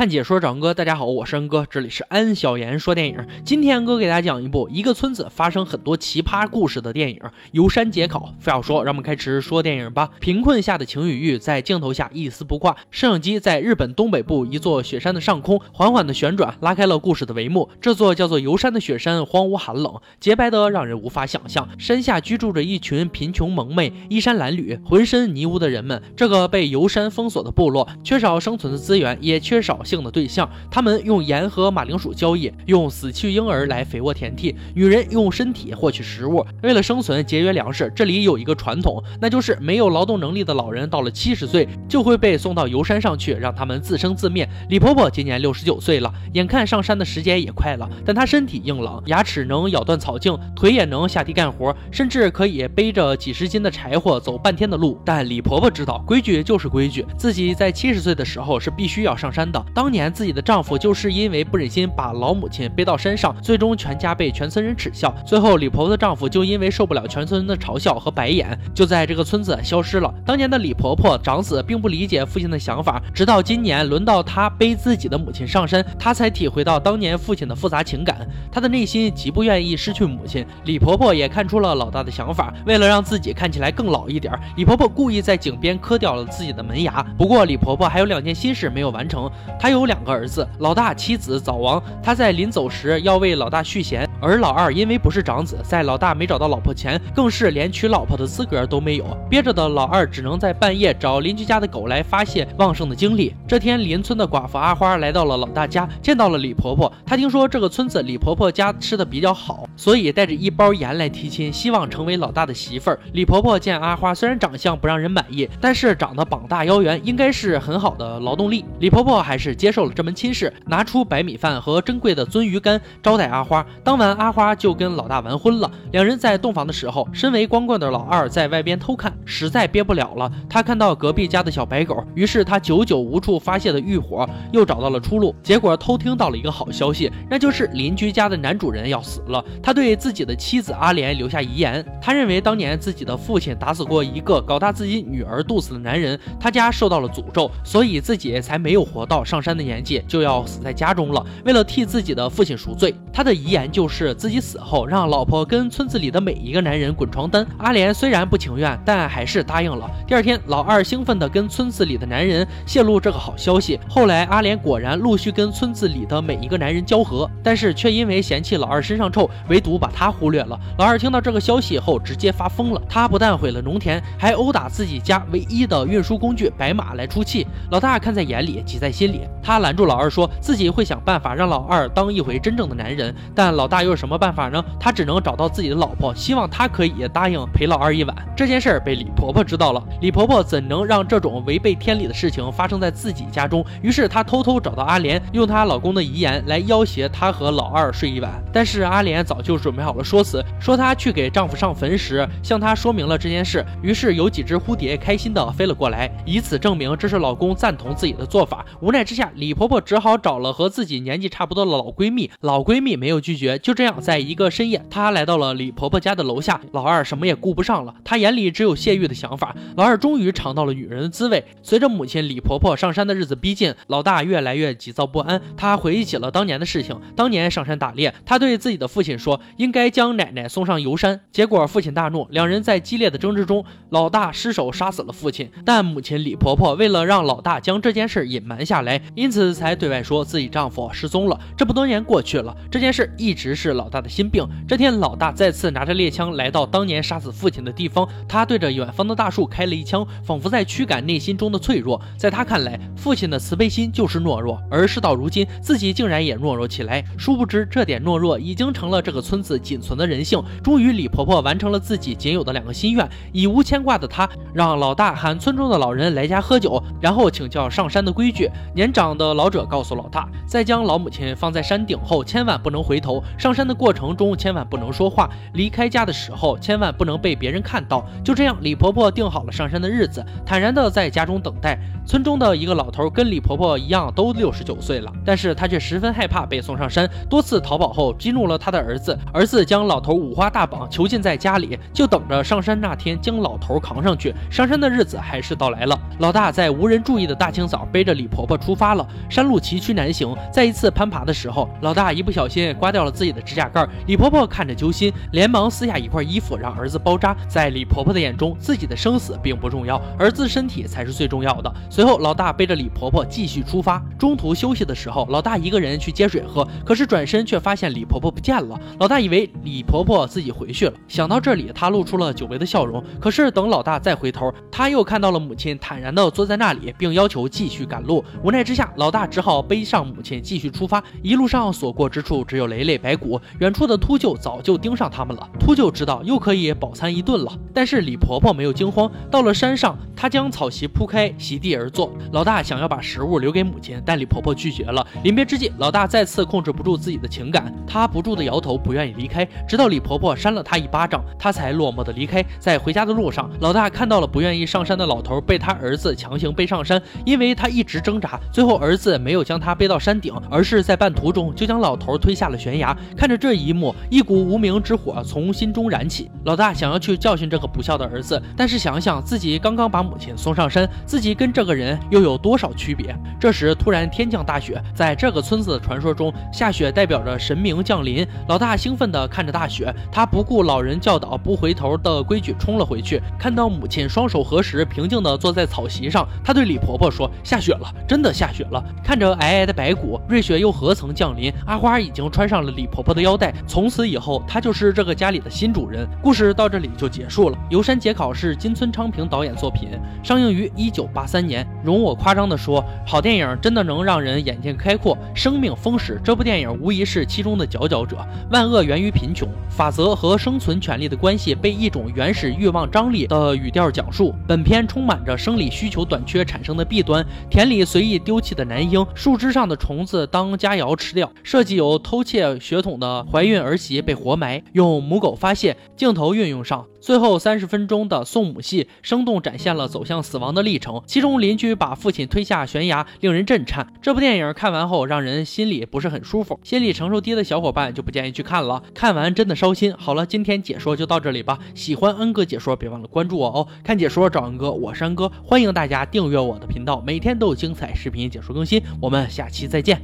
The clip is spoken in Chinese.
看解说找哥，大家好，我是恩哥，这里是安小言说电影。今天哥给大家讲一部一个村子发生很多奇葩故事的电影《游山解考》。非要说，让我们开始说电影吧。贫困下的晴雨玉在镜头下一丝不挂，摄影机在日本东北部一座雪山的上空缓缓的旋转，拉开了故事的帷幕。这座叫做游山的雪山荒芜寒冷，洁白的让人无法想象。山下居住着一群贫穷蒙昧、衣衫褴褛、浑身泥污的人们。这个被游山封锁的部落，缺少生存的资源，也缺少。性的对象，他们用盐和马铃薯交易，用死去婴儿来肥沃田地，女人用身体获取食物。为了生存，节约粮食。这里有一个传统，那就是没有劳动能力的老人到了七十岁就会被送到游山上去，让他们自生自灭。李婆婆今年六十九岁了，眼看上山的时间也快了，但她身体硬朗，牙齿能咬断草茎，腿也能下地干活，甚至可以背着几十斤的柴火走半天的路。但李婆婆知道，规矩就是规矩，自己在七十岁的时候是必须要上山的。当年自己的丈夫就是因为不忍心把老母亲背到山上，最终全家被全村人耻笑。最后李婆婆的丈夫就因为受不了全村人的嘲笑和白眼，就在这个村子消失了。当年的李婆婆长子并不理解父亲的想法，直到今年轮到她背自己的母亲上山，她才体会到当年父亲的复杂情感。她的内心极不愿意失去母亲。李婆婆也看出了老大的想法，为了让自己看起来更老一点，李婆婆故意在井边磕掉了自己的门牙。不过李婆婆还有两件心事没有完成，他有。两个儿子，老大妻子早亡，他在临走时要为老大续弦，而老二因为不是长子，在老大没找到老婆前，更是连娶老婆的资格都没有。憋着的老二只能在半夜找邻居家的狗来发泄旺盛的精力。这天，邻村的寡妇阿花来到了老大家，见到了李婆婆。她听说这个村子李婆婆家吃的比较好，所以带着一包盐来提亲，希望成为老大的媳妇儿。李婆婆见阿花虽然长相不让人满意，但是长得膀大腰圆，应该是很好的劳动力。李婆婆还是接受了。这门亲事，拿出白米饭和珍贵的鳟鱼干招待阿花。当晚，阿花就跟老大完婚了。两人在洞房的时候，身为光棍的老二在外边偷看，实在憋不了了。他看到隔壁家的小白狗，于是他久久无处发泄的欲火又找到了出路。结果偷听到了一个好消息，那就是邻居家的男主人要死了。他对自己的妻子阿莲留下遗言，他认为当年自己的父亲打死过一个搞大自己女儿肚子的男人，他家受到了诅咒，所以自己才没有活到上山的年纪。就要死在家中了。为了替自己的父亲赎罪，他的遗言就是自己死后让老婆跟村子里的每一个男人滚床单。阿莲虽然不情愿，但还是答应了。第二天，老二兴奋地跟村子里的男人泄露这个好消息。后来，阿莲果然陆续跟村子里的每一个男人交合，但是却因为嫌弃老二身上臭，唯独把他忽略了。老二听到这个消息后，直接发疯了。他不但毁了农田，还殴打自己家唯一的运输工具白马来出气。老大看在眼里，急在心里，他拦住。老二说自己会想办法让老二当一回真正的男人，但老大又有什么办法呢？他只能找到自己的老婆，希望他可以答应陪老二一晚。这件事儿被李婆婆知道了，李婆婆怎能让这种违背天理的事情发生在自己家中？于是她偷偷找到阿莲，用她老公的遗言来要挟她和老二睡一晚。但是阿莲早就准备好了说辞，说她去给丈夫上坟时向他说明了这件事。于是有几只蝴蝶开心地飞了过来，以此证明这是老公赞同自己的做法。无奈之下，李婆婆。只好找了和自己年纪差不多的老闺蜜，老闺蜜没有拒绝。就这样，在一个深夜，她来到了李婆婆家的楼下。老二什么也顾不上了，他眼里只有泄欲的想法。老二终于尝到了女人的滋味。随着母亲李婆婆上山的日子逼近，老大越来越急躁不安。他回忆起了当年的事情。当年上山打猎，他对自己的父亲说，应该将奶奶送上游山。结果父亲大怒，两人在激烈的争执中，老大失手杀死了父亲。但母亲李婆婆为了让老大将这件事隐瞒下来，因此才。对外说自己丈夫失踪了。这么多年过去了，这件事一直是老大的心病。这天，老大再次拿着猎枪来到当年杀死父亲的地方，他对着远方的大树开了一枪，仿佛在驱赶内心中的脆弱。在他看来，父亲的慈悲心就是懦弱，而事到如今，自己竟然也懦弱起来。殊不知，这点懦弱已经成了这个村子仅存的人性。终于，李婆婆完成了自己仅有的两个心愿。已无牵挂的她，让老大喊村中的老人来家喝酒，然后请教上山的规矩。年长长的老者。告诉老大，在将老母亲放在山顶后，千万不能回头。上山的过程中千万不能说话，离开家的时候千万不能被别人看到。就这样，李婆婆定好了上山的日子，坦然的在家中等待。村中的一个老头跟李婆婆一样，都六十九岁了，但是他却十分害怕被送上山，多次逃跑后激怒了他的儿子，儿子将老头五花大绑囚禁在家里，就等着上山那天将老头扛上去。上山的日子还是到来了，老大在无人注意的大清早背着李婆婆出发了。山路崎岖难行，在一次攀爬的时候，老大一不小心刮掉了自己的指甲盖，李婆婆看着揪心，连忙撕下一块衣服让儿子包扎。在李婆婆的眼中，自己的生死并不重要，儿子身体才是最重要的。随后，老大背着李婆婆继续出发。中途休息的时候，老大一个人去接水喝，可是转身却发现李婆婆不见了。老大以为李婆婆自己回去了，想到这里，他露出了久违的笑容。可是等老大再回头，他又看到了母亲坦然地坐在那里，并要求继续赶路。无奈之之下，老大只好背上母亲继续出发。一路上所过之处只有累累白骨，远处的秃鹫早就盯上他们了。秃鹫知道又可以饱餐一顿了，但是李婆婆没有惊慌。到了山上，他将草席铺开，席地而坐。老大想要把食物留给母亲，但李婆婆拒绝了。临别之际，老大再次控制不住自己的情感，他不住的摇头，不愿意离开。直到李婆婆扇了他一巴掌，他才落寞的离开。在回家的路上，老大看到了不愿意上山的老头被他儿子强行背上山，因为他一直挣扎，最后儿子没有将他背到山顶，而是在半途中就将老头推下了悬崖。看着这一幕，一股无名之火从心中燃起。老大想要去教训这个不孝的儿子，但是想想自己刚刚把母亲送上山，自己跟这个人又有多少区别？这时突然天降大雪，在这个村子的传说中，下雪代表着神明降临。老大兴奋地看着大雪，他不顾老人教导不回头的规矩冲了回去。看到母亲双手合十，平静地坐在草席上，他对李婆婆说：“下雪了，真的下雪了。”看着皑皑的白骨，瑞雪又何曾降临？阿花已经穿上了李婆婆的腰带，从此以后，她就是这个家里的新主人。故事到这里就结束了。《游山解考》是金村昌平导演作品，上映于一九八三年。容我夸张地说，好电影真的能让人眼界开阔，生命丰实。这部电影无疑是其中的佼佼者。万恶源于贫穷，法则和生存权利的关系被一种原始欲望张力的语调讲述。本片充满着生理需求短缺产生的弊端：田里随意丢弃的男婴，树枝上的虫子当佳肴吃掉，设计有偷窃血统的怀孕儿媳被活埋，用母狗发泄。镜头运用上。最后三十分钟的送母戏，生动展现了走向死亡的历程。其中邻居把父亲推下悬崖，令人震颤。这部电影看完后，让人心里不是很舒服，心理承受低的小伙伴就不建议去看了。看完真的烧心。好了，今天解说就到这里吧。喜欢恩哥解说，别忘了关注我哦。看解说找恩哥，我是恩哥，欢迎大家订阅我的频道，每天都有精彩视频解说更新。我们下期再见。